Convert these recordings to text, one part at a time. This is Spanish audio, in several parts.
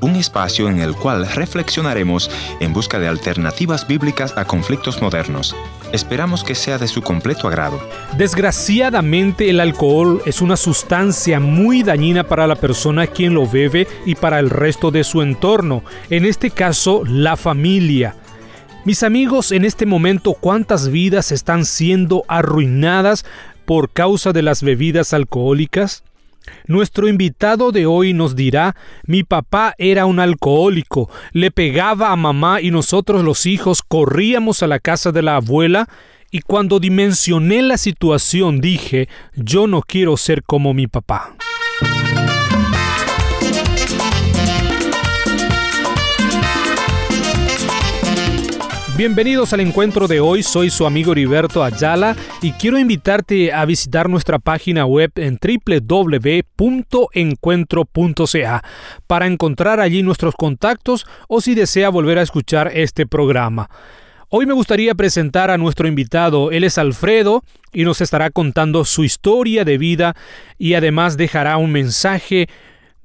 Un espacio en el cual reflexionaremos en busca de alternativas bíblicas a conflictos modernos. Esperamos que sea de su completo agrado. Desgraciadamente el alcohol es una sustancia muy dañina para la persona quien lo bebe y para el resto de su entorno, en este caso la familia. Mis amigos, en este momento, ¿cuántas vidas están siendo arruinadas por causa de las bebidas alcohólicas? Nuestro invitado de hoy nos dirá, mi papá era un alcohólico, le pegaba a mamá y nosotros los hijos corríamos a la casa de la abuela y cuando dimensioné la situación dije, yo no quiero ser como mi papá. Bienvenidos al encuentro de hoy, soy su amigo Heriberto Ayala y quiero invitarte a visitar nuestra página web en www.encuentro.ca para encontrar allí nuestros contactos o si desea volver a escuchar este programa. Hoy me gustaría presentar a nuestro invitado, él es Alfredo y nos estará contando su historia de vida y además dejará un mensaje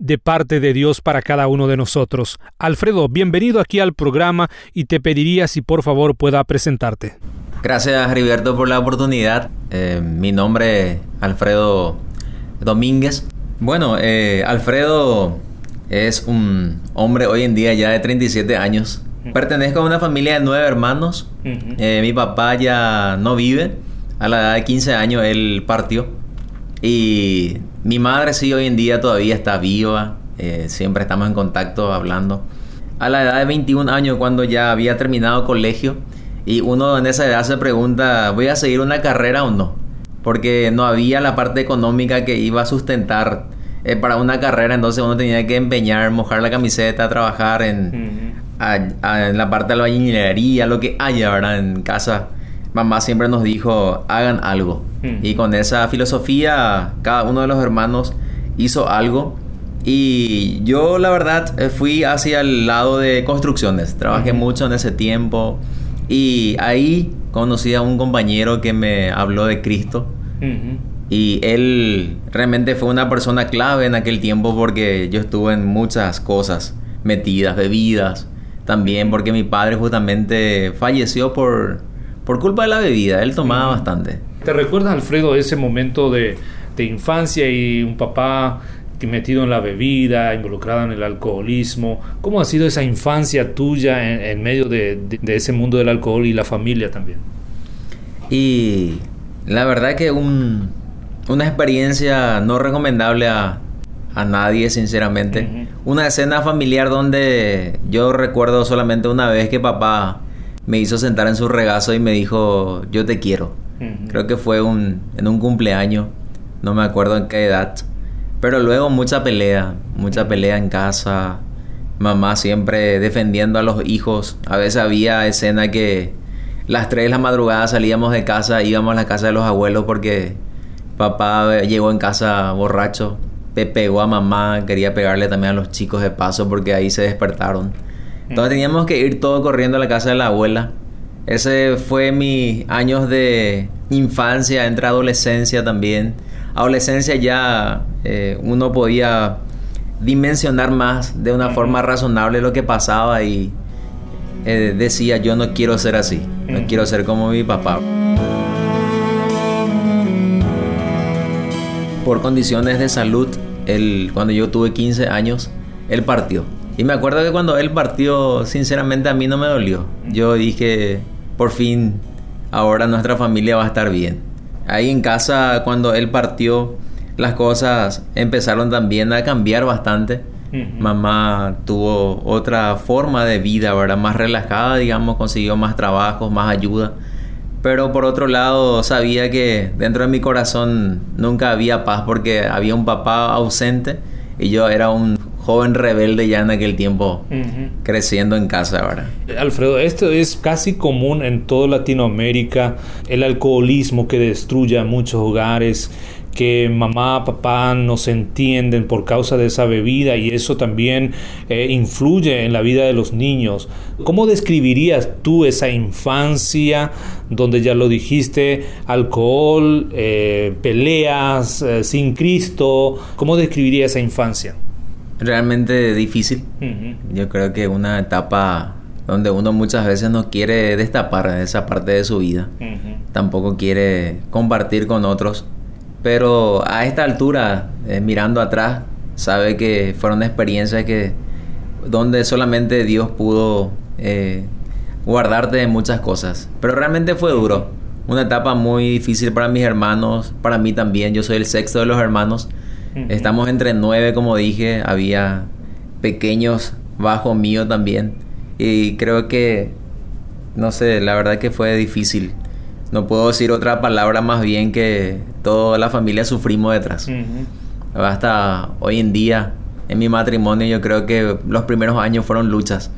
de parte de Dios para cada uno de nosotros. Alfredo, bienvenido aquí al programa y te pediría si por favor pueda presentarte. Gracias Riberto por la oportunidad. Eh, mi nombre es Alfredo Domínguez. Bueno, eh, Alfredo es un hombre hoy en día ya de 37 años. Pertenezco a una familia de nueve hermanos. Eh, mi papá ya no vive. A la edad de 15 años él partió. Y mi madre sí hoy en día todavía está viva, eh, siempre estamos en contacto hablando. A la edad de 21 años, cuando ya había terminado colegio, y uno en esa edad se pregunta, ¿voy a seguir una carrera o no? Porque no había la parte económica que iba a sustentar eh, para una carrera, entonces uno tenía que empeñar, mojar la camiseta, trabajar en, en la parte de la albañilería, lo que haya, ¿verdad? En casa mamá siempre nos dijo, hagan algo. Hmm. Y con esa filosofía, cada uno de los hermanos hizo algo. Y yo, la verdad, eh, fui hacia el lado de construcciones. Trabajé mucho en ese tiempo. Y ahí conocí a un compañero que me habló de Cristo. Y él realmente fue una persona clave en aquel tiempo porque yo estuve en muchas cosas metidas, bebidas. También porque mi padre justamente falleció por por culpa de la bebida, él tomaba bastante. ¿Te recuerdas, Alfredo, ese momento de, infancia y un papá metido en la bebida, involucrado en el alcoholismo? ¿Cómo ha sido esa infancia tuya en, medio de, ese mundo del alcohol y la familia también? Y la verdad que un, una experiencia no recomendable a, nadie, sinceramente. Una escena familiar donde yo recuerdo solamente una vez que papá me hizo sentar en su regazo y me dijo, yo te quiero. Creo que fue un, en un cumpleaños, no me acuerdo en qué edad. Pero luego mucha pelea, mucha pelea en casa. Mamá siempre defendiendo a los hijos. A veces había escena que las 3 de la madrugada salíamos de casa, íbamos a la casa de los abuelos porque papá llegó en casa borracho. Pegó a mamá, quería pegarle también a los chicos de paso porque ahí se despertaron. Entonces teníamos que ir todo corriendo a la casa de la abuela. Ese fue mis años de infancia, entre adolescencia también. Adolescencia ya eh, uno podía dimensionar más de una forma razonable lo que pasaba y eh, decía yo no quiero ser así, no quiero ser como mi papá. Por condiciones de salud, él, cuando yo tuve 15 años, él partió. Y me acuerdo que cuando él partió, sinceramente a mí no me dolió. Yo dije, por fin, ahora nuestra familia va a estar bien. Ahí en casa, cuando él partió, las cosas empezaron también a cambiar bastante. Mamá tuvo otra forma de vida, ¿verdad? Más relajada, digamos, consiguió más trabajos, más ayuda. Pero por otro lado, sabía que dentro de mi corazón nunca había paz porque había un papá ausente y yo era un joven rebelde ya en aquel tiempo, creciendo en casa ahora. Alfredo, esto es casi común en toda Latinoamérica, el alcoholismo que destruye a muchos hogares, que mamá, papá no se entienden por causa de esa bebida y eso también eh, influye en la vida de los niños. ¿Cómo describirías tú esa infancia donde ya lo dijiste, alcohol, eh, peleas, eh, sin Cristo? ¿Cómo describirías esa infancia? Realmente difícil. Yo creo que una etapa donde uno muchas veces no quiere destapar esa parte de su vida. Tampoco quiere compartir con otros. Pero a esta altura, eh, mirando atrás, sabe que fueron experiencias que donde solamente Dios pudo eh, guardarte de muchas cosas. Pero realmente fue duro. Una etapa muy difícil para mis hermanos, para mí también. Yo soy el sexto de los hermanos. Estamos entre nueve, como dije. Había pequeños bajo mío también. Y creo que, no sé, la verdad que fue difícil. No puedo decir otra palabra más bien que toda la familia sufrimos detrás. Hasta hoy en día, en mi matrimonio, yo creo que los primeros años fueron luchas.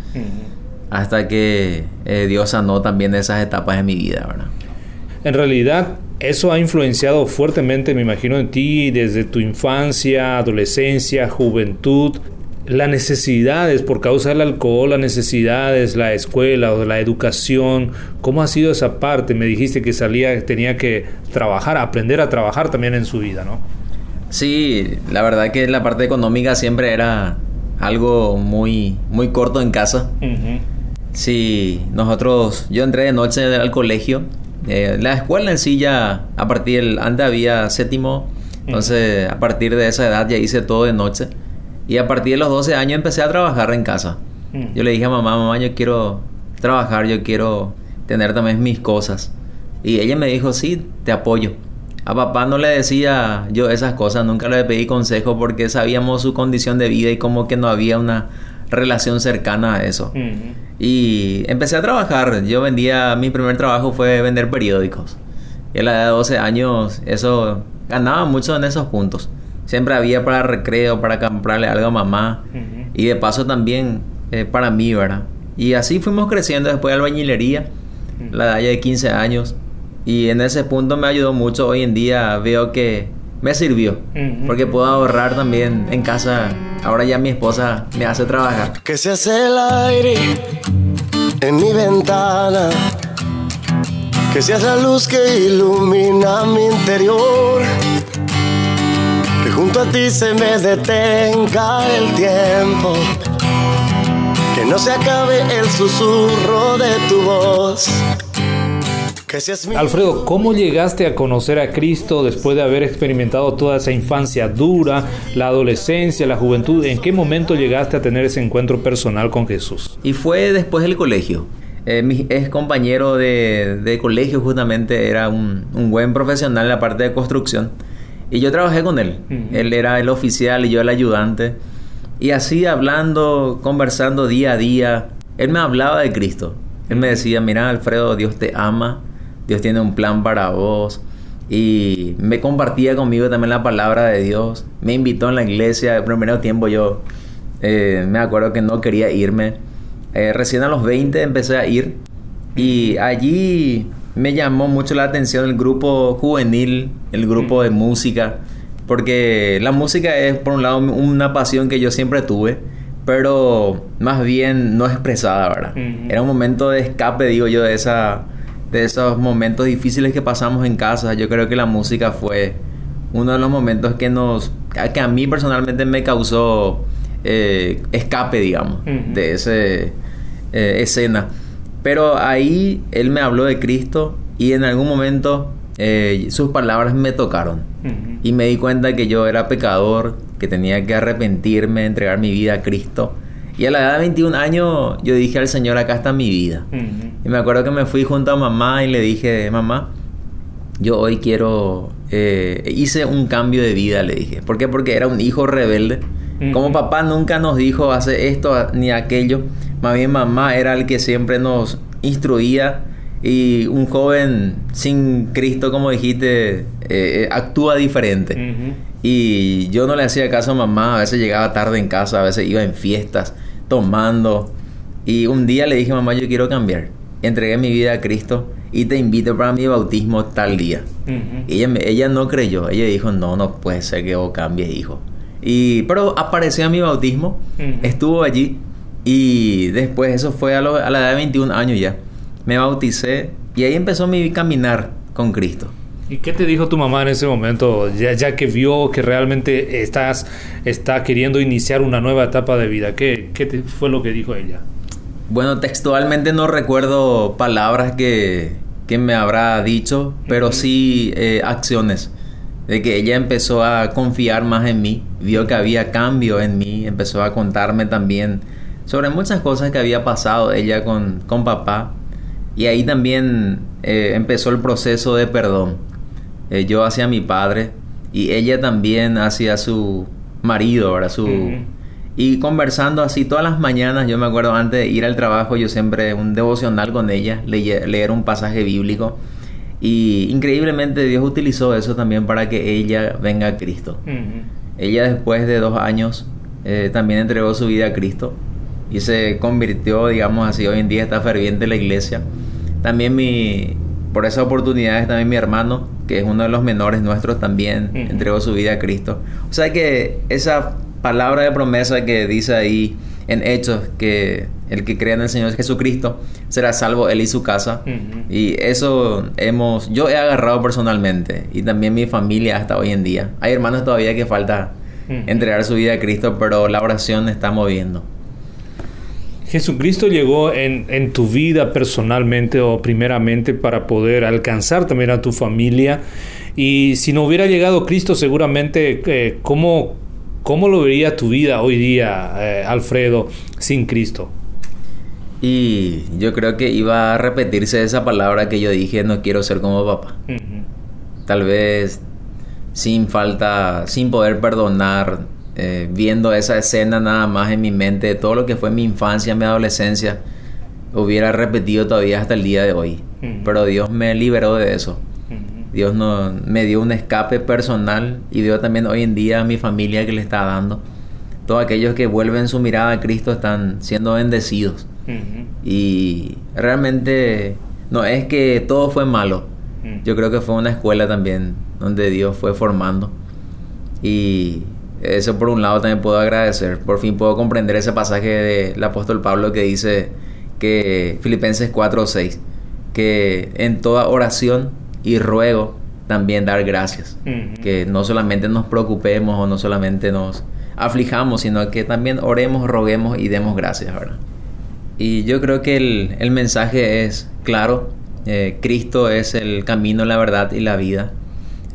Hasta que eh, Dios sanó también esas etapas de mi vida, ¿verdad? En realidad, eso ha influenciado fuertemente, me imagino, en ti desde tu infancia, adolescencia, juventud. Las necesidades por causa del alcohol, las necesidades, la escuela o la educación, ¿cómo ha sido esa parte? Me dijiste que salía, tenía que trabajar, aprender a trabajar también en su vida, ¿no? Sí, la verdad que la parte económica siempre era algo muy, muy corto en casa. Sí, nosotros, yo entré de noche al colegio eh, la escuela en sí ya, a partir del, antes había séptimo, entonces a partir de esa edad ya hice todo de noche. Y a partir de los 12 años empecé a trabajar en casa. Yo le dije a mamá, mamá, yo quiero trabajar, yo quiero tener también mis cosas. Y ella me dijo, sí, te apoyo. A papá no le decía yo esas cosas, nunca le pedí consejo porque sabíamos su condición de vida y como que no había una relación cercana a eso. Y empecé a trabajar. Yo vendía, mi primer trabajo fue vender periódicos. Y a la edad de 12 años, eso ganaba mucho en esos puntos. Siempre había para recreo, para comprarle algo a mamá. Y de paso también eh, para mí, ¿verdad? Y así fuimos creciendo después de albañilería, la edad de 15 años. Y en ese punto me ayudó mucho. Hoy en día veo que me sirvió. Porque puedo ahorrar también en casa. Ahora ya mi esposa me hace trabajar. Que se hace el aire en mi ventana. Que seas la luz que ilumina mi interior. Que junto a ti se me detenga el tiempo. Que no se acabe el susurro de tu voz Alfredo, ¿cómo llegaste a conocer a Cristo después de haber experimentado toda esa infancia dura, la adolescencia, la juventud? ¿En qué momento llegaste a tener ese encuentro personal con Jesús? Y fue después del colegio. Eh, mi ex compañero de, colegio justamente era un, buen profesional en la parte de construcción. Y yo trabajé con él. Él era el oficial y yo el ayudante. Y así hablando, conversando día a día, él me hablaba de Cristo. Él me decía, mira Alfredo, Dios te ama Dios tiene un plan para vos. Y me compartía conmigo también la palabra de Dios. Me invitó en la iglesia. El primer tiempo yo eh, me acuerdo que no quería irme. Eh, recién a los 20 empecé a ir. Y allí me llamó mucho la atención el grupo juvenil, el grupo de música. Porque la música es, por un lado, una pasión que yo siempre tuve. Pero más bien no expresada, ¿verdad? Era un momento de escape, digo yo, de esa de esos momentos difíciles que pasamos en casa, yo creo que la música fue uno de los momentos que nos, que a mí personalmente me causó eh, escape, digamos, de esa eh, escena. Pero ahí él me habló de Cristo y en algún momento eh, sus palabras me tocaron. Y me di cuenta que yo era pecador, que tenía que arrepentirme, entregar mi vida a Cristo. Y a la edad de 21 años yo dije al Señor, acá está mi vida. Y me acuerdo que me fui junto a mamá y le dije, mamá, yo hoy quiero... Eh, hice un cambio de vida, le dije. ¿Por qué? Porque era un hijo rebelde. Como papá nunca nos dijo hace esto ni aquello. Más bien mamá era el que siempre nos instruía. Y un joven sin Cristo, como dijiste, eh, eh, actúa diferente. Y yo no le hacía caso a mamá. A veces llegaba tarde en casa, a veces iba en fiestas tomando. Y un día le dije, mamá, yo quiero cambiar. Entregué mi vida a Cristo y te invito para mi bautismo tal día. ella, ella no creyó. Ella dijo, no, no puede ser que vos cambies, hijo. Y, pero apareció a mi bautismo, estuvo allí y después, eso fue a, a, la edad de 21 años ya, me bauticé y ahí empezó mi caminar con Cristo. ¿Y qué te dijo tu mamá en ese momento, ya, que vio que realmente estás está queriendo iniciar una nueva etapa de vida? ¿Qué, qué fue lo que dijo ella? Bueno, textualmente no recuerdo palabras que, que me habrá dicho, pero sí eh, acciones. De que ella empezó a confiar más en mí, vio que había cambio en mí, empezó a contarme también sobre muchas cosas que había pasado ella con, con papá. Y ahí también eh, empezó el proceso de perdón. Eh, yo hacia mi padre y ella también hacia su marido, ahora Su... Y conversando así todas las mañanas, yo me acuerdo antes de ir al trabajo, yo siempre un devocional con ella, leer un pasaje bíblico. Y increíblemente Dios utilizó eso también para que ella venga a Cristo. Ella después de dos años eh, también entregó su vida a Cristo y se convirtió, digamos así, hoy en día está ferviente en la iglesia. También mi, por esa oportunidad también mi hermano que es uno de los menores nuestros, también entregó su vida a Cristo. O sea que esa palabra de promesa que dice ahí en Hechos, que el que crea en el Señor Jesucristo será salvo él y su casa. Y eso hemos, yo he agarrado personalmente y también mi familia hasta hoy en día. Hay hermanos todavía que falta entregar su vida a Cristo, pero la oración está moviendo. Jesucristo llegó en, tu vida personalmente o primeramente para poder alcanzar también a tu familia. Y si no hubiera llegado Cristo, seguramente, eh, ¿cómo, ¿cómo, lo vería tu vida hoy día, eh, Alfredo, sin Cristo? Y yo creo que iba a repetirse esa palabra que yo dije, no quiero ser como papá. Tal vez sin falta, sin poder perdonar eh, viendo esa escena nada más en mi mente, todo lo que fue mi infancia, mi adolescencia, hubiera repetido todavía hasta el día de hoy. Pero Dios me liberó de eso. Dios no, me dio un escape personal y dio también hoy en día a mi familia que le está dando. Todos aquellos que vuelven su mirada a Cristo están siendo bendecidos. Y realmente no es que todo fue malo. Yo creo que fue una escuela también donde Dios fue formando. Y eso por un lado también puedo agradecer. Por fin puedo comprender ese pasaje del apóstol Pablo que dice que Filipenses 4 o 6, que en toda oración y ruego también dar gracias. Que no solamente nos preocupemos o no solamente nos aflijamos, sino que también oremos, roguemos y demos gracias, ¿verdad? Y yo creo que el, mensaje es claro. Eh, Cristo es el camino, la verdad y la vida.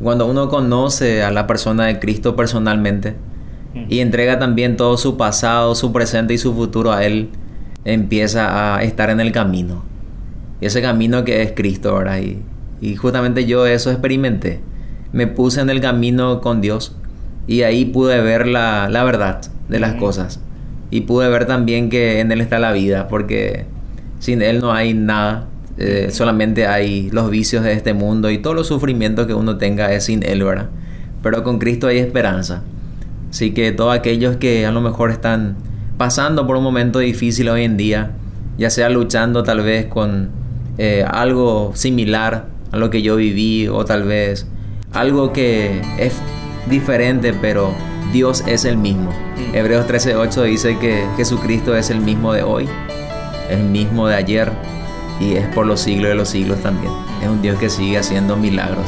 Cuando uno conoce a la persona de Cristo personalmente y entrega también todo su pasado, su presente y su futuro a Él, empieza a estar en el camino. Y ese camino que es Cristo, ahora Y, y justamente yo eso experimenté. Me puse en el camino con Dios y ahí pude ver la, la verdad de las cosas. Y pude ver también que en Él está la vida, porque sin Él no hay nada. Eh, solamente hay los vicios de este mundo y todos los sufrimientos que uno tenga es sin Él, ¿verdad? Pero con Cristo hay esperanza. Así que todos aquellos que a lo mejor están pasando por un momento difícil hoy en día, ya sea luchando tal vez con eh, algo similar a lo que yo viví o tal vez algo que es diferente, pero Dios es el mismo. Mm. Hebreos 13:8 dice que Jesucristo es el mismo de hoy, el mismo de ayer y es por los siglos de los siglos también. Es un Dios que sigue haciendo milagros.